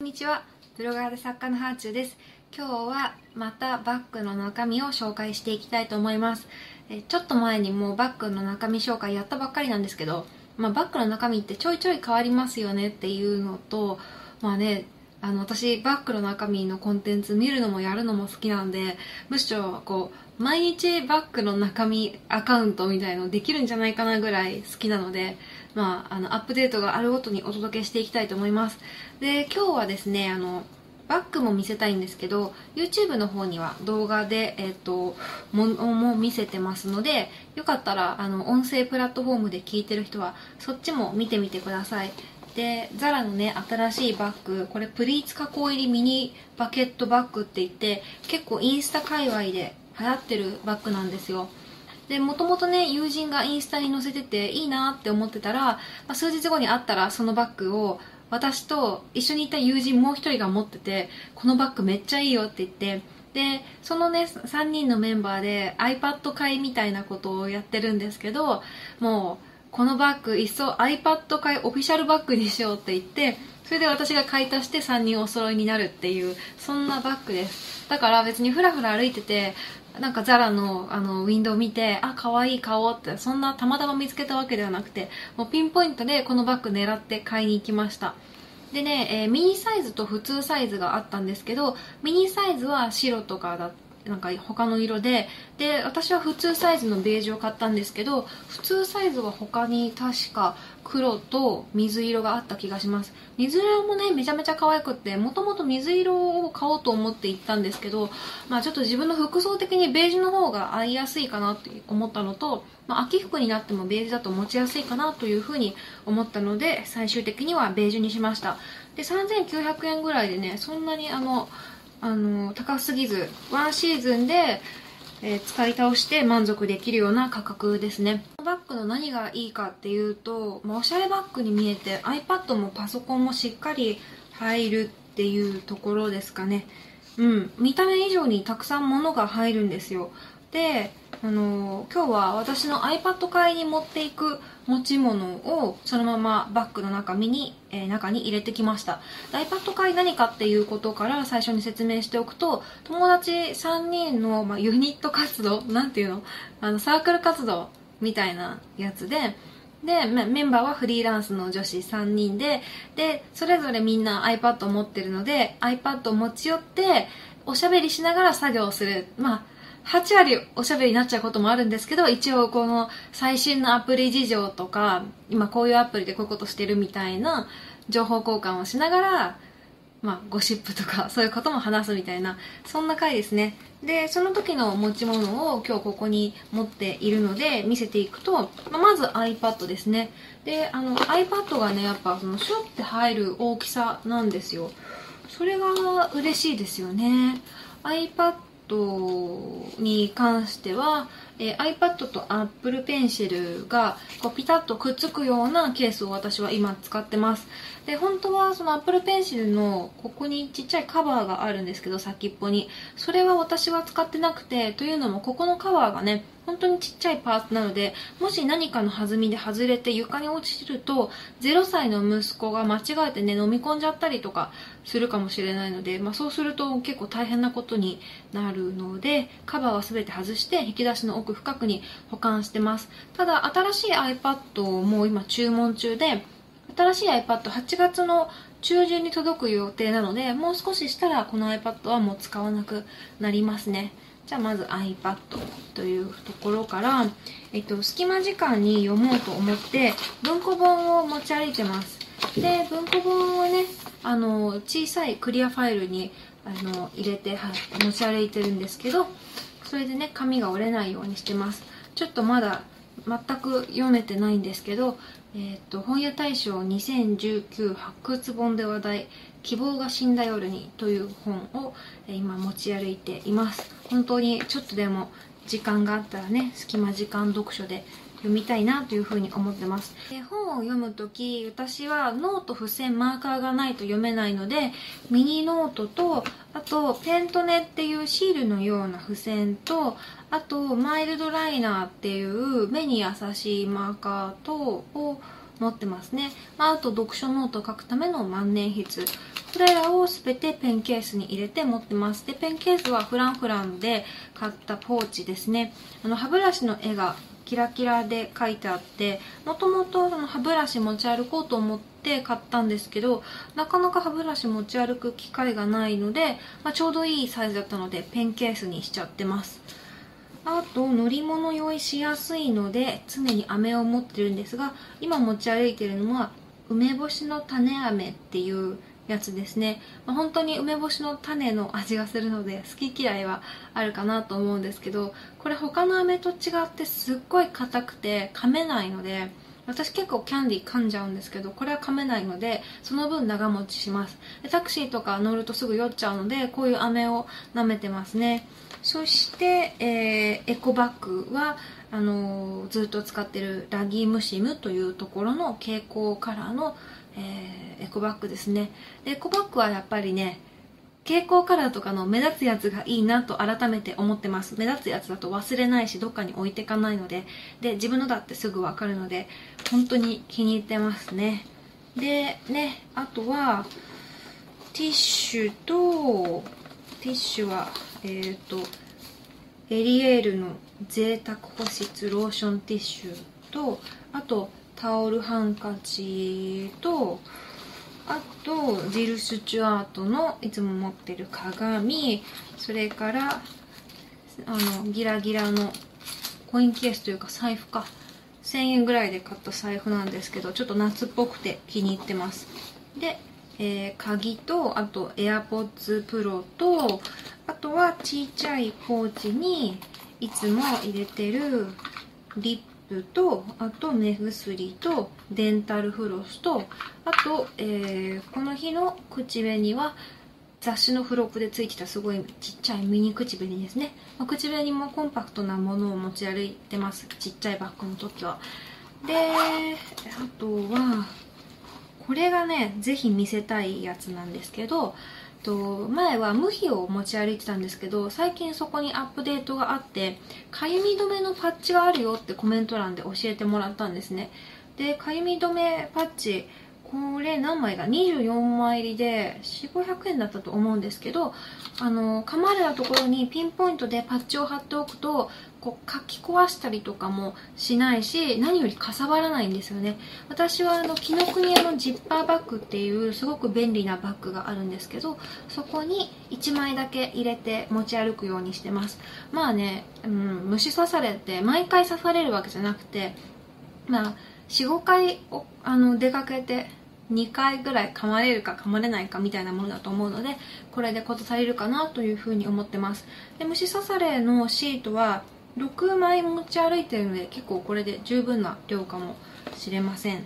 こんにちは。ブロガーで作家のハーチューです。今日はまたバッグの中身を紹介していきたいと思います。えちょっと前にもうバッグの中身紹介やったばっかりなんですけど、まあ、バッグの中身ってちょいちょい変わりますよねっていうのとまあねあの私バッグの中身のコンテンツ見るのもやるのも好きなんでむしろこう毎日バッグの中身アカウントみたいのできるんじゃないかなぐらい好きなのでまあ、あのアップデートがあるごとにお届けしていきたいと思います。で今日はですねあのバッグも見せたいんですけど YouTube の方には動画で、えっ、ー、ともも見せてますのでよかったらあの音声プラットフォームで聞いてる人はそっちも見てみてください。でザラのね新しいバッグこれプリーツ加工入りミニバケットバッグって言って結構インスタ界隈で流行ってるバッグなんですよ。でもともとね友人がインスタに載せてていいなって思ってたら、まあ、数日後に会ったらそのバッグを私と一緒にいた友人もう一人が持っててこのバッグめっちゃいいよって言ってでそのね3人のメンバーで iPad 買いみたいなことをやってるんですけどもうこのバッグいっそ iPad 買いオフィシャルバッグにしようって言ってそれで私が買い足して3人お揃いになるっていうそんなバッグです。だから別にふらふら歩いててなんかザラのあのウィンドウ見てあ可愛い買おうってそんなたまたま見つけたわけではなくてもうピンポイントでこのバッグ狙って買いに行きました。でね、えー、ミニサイズと普通サイズがあったんですけどミニサイズは白とかだなんか他の色で。で私は普通サイズのベージュを買ったんですけど普通サイズは他に確か黒と水色があった気がします。水色もねめちゃめちゃ可愛くってもともと水色を買おうと思って行ったんですけどまあちょっと自分の服装的にベージュの方が合いやすいかなって思ったのと、まあ、秋服になってもベージュだと持ちやすいかなというふうに思ったので最終的にはベージュにしました。で3900円ぐらいでねそんなにあのあの高すぎずワンシーズンで、えー、使い倒して満足できるような価格ですね。バッグの何がいいかっていうと、まあ、おしゃれバッグに見えて iPad もパソコンもしっかり入るっていうところですかね。うん。見た目以上にたくさん物が入るんですよ。であの今日は私の iPad 買いに持っていく持ち物をそのままバッグの中身に、えー、中に入れてきました。iPad 買い何かっていうことから最初に説明しておくと友達3人の、まあ、ユニット活動なんていうの？あのサークル活動みたいなやつででメンバーはフリーランスの女子3人ででそれぞれみんな iPad を持ってるので iPad を持ち寄っておしゃべりしながら作業する。まあ8割おしゃべりになっちゃうこともあるんですけど一応この最新のアプリ事情とか今こういうアプリでこういうことしてるみたいな情報交換をしながらまあ、ゴシップとかそういうことも話すみたいなそんな回ですね。でその時の持ち物を今日ここに持っているので見せていくと、まあ、まず iPad ですね。であの iPad がねやっぱそのシュッて入る大きさなんですよ。それが嬉しいですよね。iPad に関しては、えー、iPad と Apple Pencil がこうピタッとくっつくようなケースを私は今使ってます。で本当はその Apple Pencil のここにちっちゃいカバーがあるんですけど先っぽに。それは私は使ってなくてというのもここのカバーがね本当にちっちゃいパーツなのでもし何かの弾みで外れて床に落ちると0歳の息子が間違えてね飲み込んじゃったりとかするかもしれないので、まあ、そうすると結構大変なことになるのでカバーは全て外して引き出しの奥深くに保管してます。ただ新しい iPad も今注文中で新しい iPad8 月の中旬に届く予定なのでもう少ししたらこの iPad はもう使わなくなりますね。じゃあまず iPad というところから、えっと、隙間時間に読もうと思って文庫本を持ち歩いてます。で文庫本をねあの小さいクリアファイルにあの入れて、持ち歩いてるんですけどそれでね紙が折れないようにしてます。ちょっとまだ全く読めてないんですけど、えーと、本屋大賞2019発掘本で話題「希望が死んだ夜に」という本を、え今持ち歩いています。本当にちょっとでも時間があったらね隙間時間読書で読みたいなというふうに思ってます。で本を読む時私はノート付箋マーカーがないと読めないのでミニノートとあとペントネっていうシールのような付箋とあとマイルドライナーっていう目に優しいマーカーとを持ってますね、まあ、あと読書ノートを書くための万年筆。これらを全てペンケースに入れて持ってます。でペンケースはフランフランで買ったポーチですね。あの歯ブラシの絵がキラキラで書いてあってもともと歯ブラシ持ち歩こうと思って買ったんですけどなかなか歯ブラシ持ち歩く機会がないので、まあ、ちょうどいいサイズだったのでペンケースにしちゃってます。あと乗り物用意しやすいので常に飴を持ってるんですが今持ち歩いてるのは梅干しの種飴っていうやつですね、まあ、本当に梅干しの種の味がするので好き嫌いはあるかなと思うんですけどこれ他の飴と違ってすっごい硬くて噛めないので私結構キャンディー噛んじゃうんですけどこれは噛めないのでその分長持ちします。でタクシーとか乗るとすぐ酔っちゃうのでこういう飴を舐めてますね。そして、えー、エコバッグはあのー、ずっと使ってるラギームシムというところの蛍光カラーのえー、エコバッグですね。でエコバッグはやっぱりね蛍光カラーとかの目立つやつがいいなと改めて思ってます。目立つやつだと忘れないしどっかに置いていかないので。で自分のだってすぐわかるので本当に気に入ってますね。でねあとはティッシュとティッシュはえっ、ー、とエリエールの贅沢保湿ローションティッシュとあとタオルハンカチとあとジル・スチュアートのいつも持ってる鏡それからあのギラギラのコインケースというか財布か。1000円ぐらいで買った財布なんですけどちょっと夏っぽくて気に入ってます。で、えー、鍵とあと AirPods Pro とあとはちっちゃいポーチにいつも入れてるリップとあと目薬とデンタルフロスとあと、えー、この日の口紅は雑誌の付録でついてたすごいちっちゃいミニ口紅ですね、まあ、口紅もコンパクトなものを持ち歩いてます。ちっちゃいバッグの時は。であとはこれがねぜひ見せたいやつなんですけどと前は無比を持ち歩いてたんですけど最近そこにアップデートがあってかゆみ止めのパッチがあるよってコメント欄で教えてもらったんですね。でかゆみ止めパッチこれ何枚が24枚入りで4500円だったと思うんですけどあの噛まれたところにピンポイントでパッチを貼っておくとこう書き壊したりとかもしないし何よりかさばらないんですよね。私はあの紀ノ国屋のジッパーバッグっていうすごく便利なバッグがあるんですけどそこに1枚だけ入れて持ち歩くようにしてます。まあね、うん、虫刺されて毎回刺されるわけじゃなくてまあ45回あの出かけて2回ぐらい噛まれるか噛まれないかみたいなものだと思うのでこれで事足りるかなというふうに思ってます。で虫刺されのシートは6枚持ち歩いてるので結構これで十分な量かもしれません。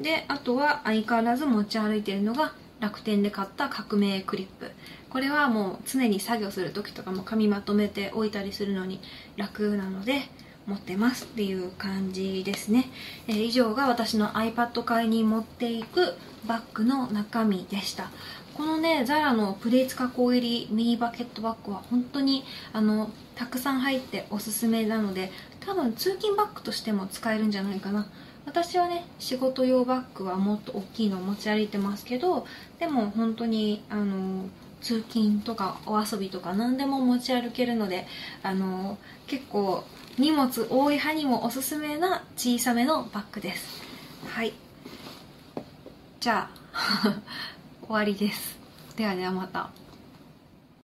であとは相変わらず持ち歩いてるのが楽天で買った革命クリップ。これはもう常に作業する時とかも紙まとめて置いたりするのに楽なので持ってますっていう感じですね、えー、以上が私の iPad 買いに持っていくバッグの中身でした。このねザラのプレーツ加工入りミニバケットバッグは本当にあのたくさん入っておすすめなので多分通勤バッグとしても使えるんじゃないかな。私はね仕事用バッグはもっと大きいのを持ち歩いてますけどでも本当にあの通勤とかお遊びとか何でも持ち歩けるのであの結構荷物多い派にもおすすめな小さめのバッグです。はい。じゃあ 終わりです。ではではまた